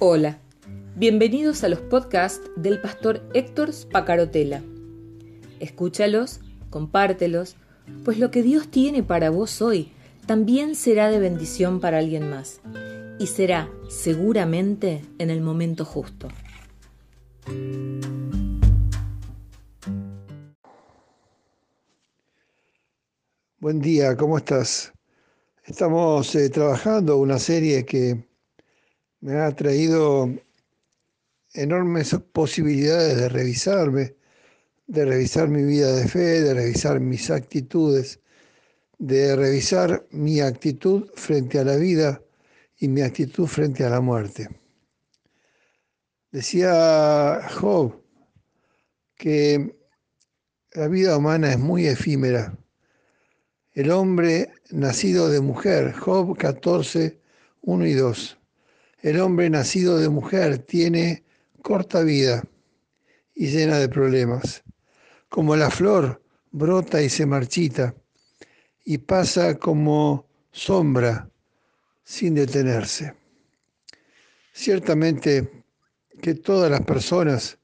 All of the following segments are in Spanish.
Hola, bienvenidos a los podcasts del pastor Héctor Spacarotela. Escúchalos, compártelos, pues lo que Dios tiene para vos hoy también será de bendición para alguien más y será seguramente en el momento justo. Buen día, ¿cómo estás? Estamos eh, trabajando una serie que me ha traído enormes posibilidades de revisarme, de revisar mi vida de fe, de revisar mis actitudes, de revisar mi actitud frente a la vida y mi actitud frente a la muerte. Decía Job que la vida humana es muy efímera. El hombre nacido de mujer, Job 14, 1 y 2. El hombre nacido de mujer tiene corta vida y llena de problemas. Como la flor brota y se marchita y pasa como sombra sin detenerse. Ciertamente que todas las personas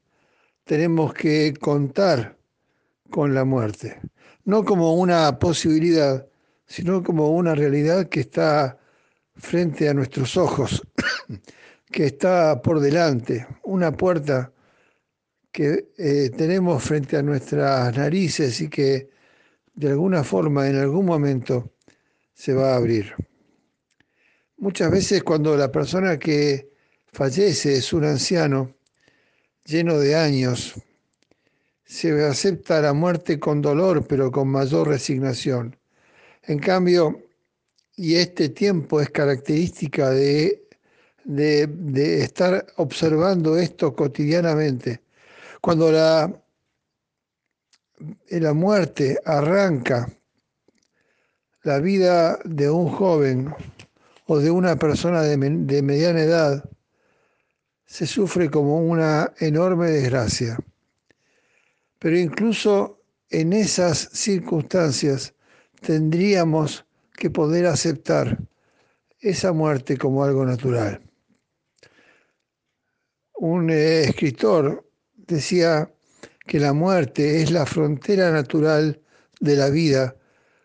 tenemos que contar con la muerte, no como una posibilidad, sino como una realidad que está frente a nuestros ojos, que está por delante, una puerta que eh, tenemos frente a nuestras narices y que de alguna forma, en algún momento, se va a abrir. Muchas veces cuando la persona que fallece es un anciano lleno de años, se acepta la muerte con dolor, pero con mayor resignación. En cambio, y este tiempo es característica de, de, estar observando esto cotidianamente. Cuando la, la muerte arranca la vida de un joven o de una persona de, de mediana edad, se sufre como una enorme desgracia. Pero incluso en esas circunstancias tendríamos que poder aceptar esa muerte como algo natural. Un eh, escritor decía que la muerte es la frontera natural de la vida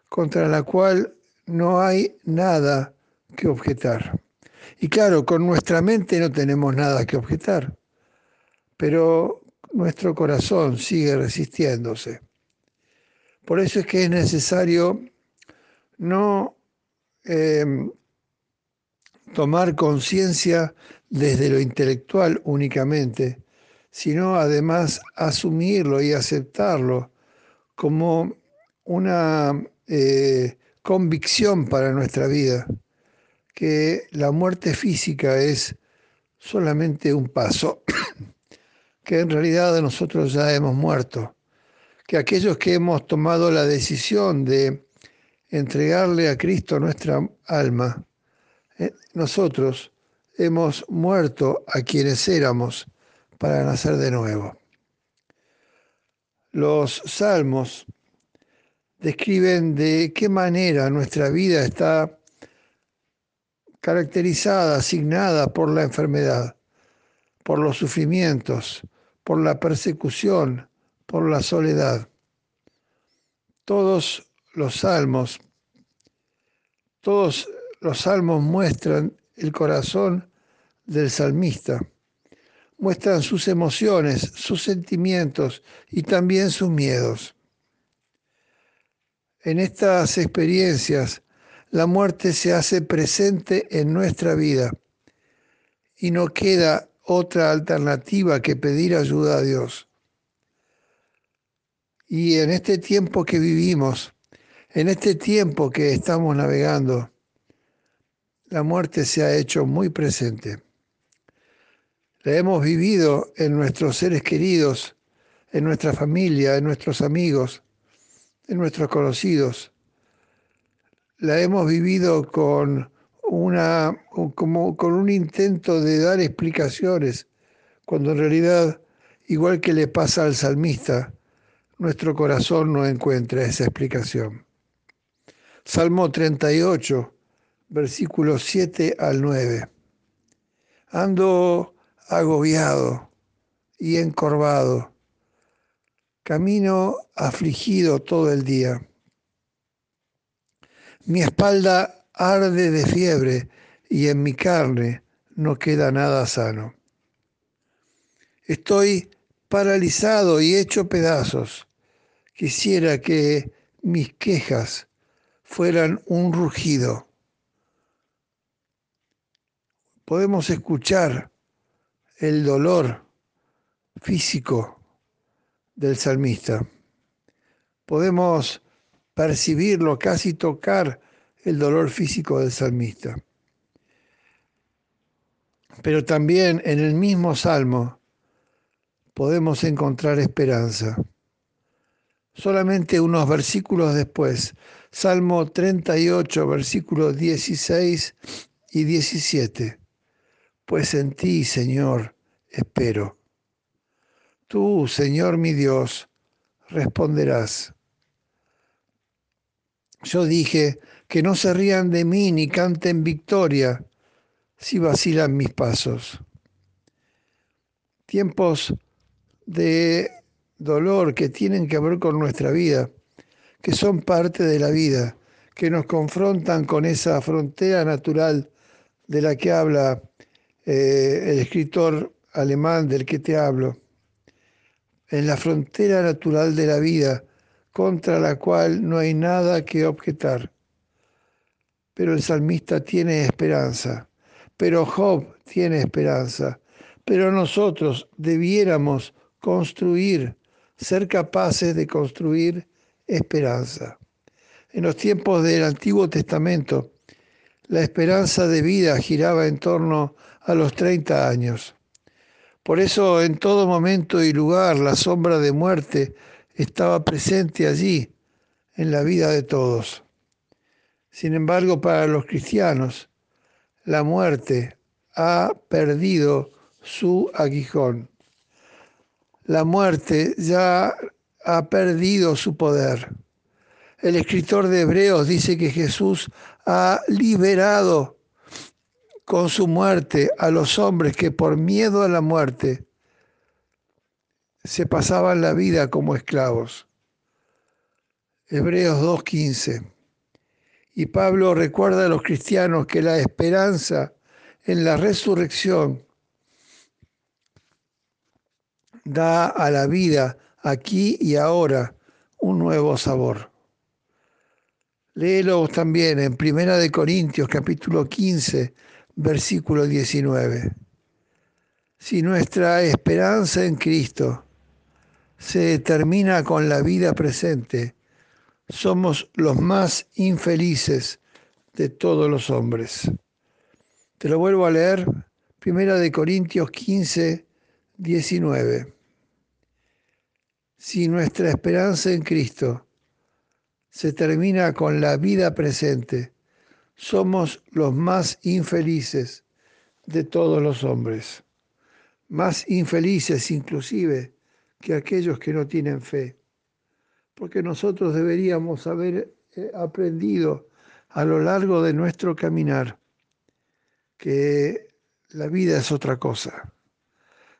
contra la cual no hay nada que objetar. Y claro, con nuestra mente no tenemos nada que objetar, pero nuestro corazón sigue resistiéndose. Por eso es que es necesario no em, tomar conciencia desde lo intelectual únicamente, sino además asumirlo y aceptarlo como una eh, convicción para nuestra vida, que la muerte física es solamente un paso, que en realidad nosotros ya hemos muerto, que aquellos que hemos tomado la decisión de entregarle a Cristo nuestra alma, nosotros hemos muerto a quienes éramos para nacer de nuevo. Los salmos describen de qué manera nuestra vida está caracterizada, asignada por la enfermedad, por los sufrimientos, por la persecución, por la soledad. Todos los salmos, todos los salmos muestran el corazón del salmista, muestran sus emociones, sus sentimientos y también sus miedos. En estas experiencias, la muerte se hace presente en nuestra vida y no queda otra alternativa que pedir ayuda a Dios. Y en este tiempo que vivimos, en este tiempo que estamos navegando, la muerte se ha hecho muy presente. La hemos vivido en nuestros seres queridos, en nuestra familia, en nuestros amigos, en nuestros conocidos. La hemos vivido con, una, como, con un intento de dar explicaciones, cuando en realidad, igual que le pasa al salmista, nuestro corazón no encuentra esa explicación. Salmo 38, versículos 7 al 9. Ando agobiado y encorvado. Camino afligido todo el día. Mi espalda arde de fiebre y en mi carne no queda nada sano. Estoy paralizado y hecho pedazos. Quisiera que mis quejas fueran un rugido. Podemos escuchar el dolor físico del salmista. Podemos percibirlo, casi tocar el dolor físico del salmista. Pero también en el mismo salmo podemos encontrar esperanza. Solamente unos versículos después, Salmo 38, versículos 16 y 17. Pues en ti, Señor, espero. Tú, Señor mi Dios, responderás. Yo dije, que no se rían de mí ni canten victoria si vacilan mis pasos. Tiempos de dolor que tienen que ver con nuestra vida, que son parte de la vida, que nos confrontan con esa frontera natural de la que habla eh, el escritor alemán del que te hablo, en la frontera natural de la vida contra la cual no hay nada que objetar. Pero el salmista tiene esperanza, pero Job tiene esperanza, pero nosotros debiéramos construir, ser capaces de construir esperanza. En los tiempos del Antiguo Testamento, la esperanza de vida giraba en torno a los 30 años. Por eso en todo momento y lugar la sombra de muerte estaba presente allí en la vida de todos. Sin embargo, para los cristianos, la muerte ha perdido su aguijón. La muerte ya ha perdido su poder. El escritor de Hebreos dice que Jesús ha liberado con su muerte a los hombres que por miedo a la muerte se pasaban la vida como esclavos. Hebreos 2.15. Y Pablo recuerda a los cristianos que la esperanza en la resurrección da a la vida aquí y ahora un nuevo sabor. Léelo también en Primera de Corintios capítulo 15, versículo 19. Si nuestra esperanza en Cristo se determina con la vida presente, somos los más infelices de todos los hombres. Te lo vuelvo a leer, Primera de Corintios 15, 19. Si nuestra esperanza en Cristo se termina con la vida presente, somos los más infelices de todos los hombres, más infelices inclusive que aquellos que no tienen fe, porque nosotros deberíamos haber eh, aprendido a lo largo de nuestro caminar que la vida es otra cosa,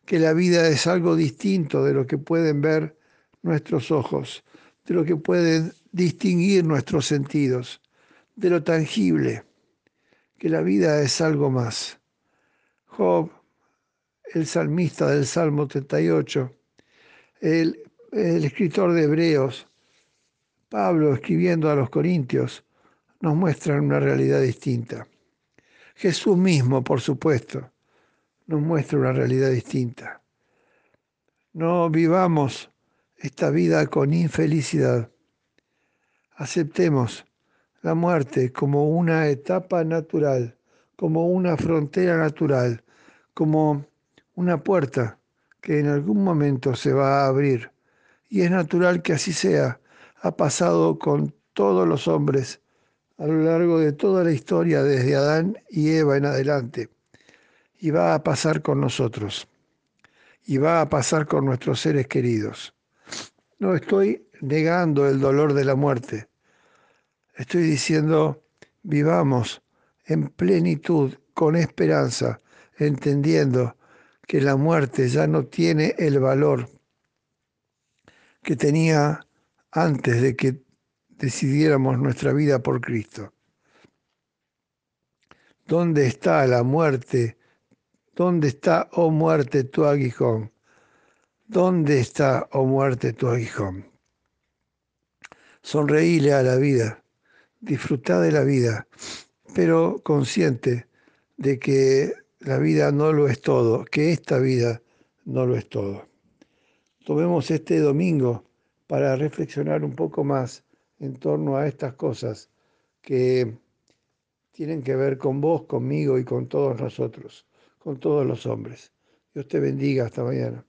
que la vida es algo distinto de lo que pueden ver nuestros ojos, de lo que pueden distinguir nuestros sentidos, de lo tangible, que la vida es algo más. Job, el salmista del Salmo 38, el, escritor de Hebreos, Pablo escribiendo a los Corintios, nos muestran una realidad distinta. Jesús mismo, por supuesto, nos muestra una realidad distinta. No vivamos esta vida con infelicidad. Aceptemos la muerte como una etapa natural, como una frontera natural, como una puerta que en algún momento se va a abrir. Y es natural que así sea. Ha pasado con todos los hombres a lo largo de toda la historia, desde Adán y Eva en adelante. Y va a pasar con nosotros. Y va a pasar con nuestros seres queridos. No estoy negando el dolor de la muerte. Estoy diciendo, vivamos en plenitud, con esperanza, entendiendo que la muerte ya no tiene el valor que tenía antes de que decidiéramos nuestra vida por Cristo. ¿Dónde está la muerte? ¿Dónde está, oh muerte, tu aguijón? ¿Dónde está, oh muerte, tu aguijón? Sonreíle a la vida, disfruta de la vida, pero consciente de que la vida no lo es todo, que esta vida no lo es todo. Tomemos este domingo para reflexionar un poco más en torno a estas cosas que tienen que ver con vos, conmigo y con todos nosotros, con todos los hombres. Dios te bendiga hasta mañana.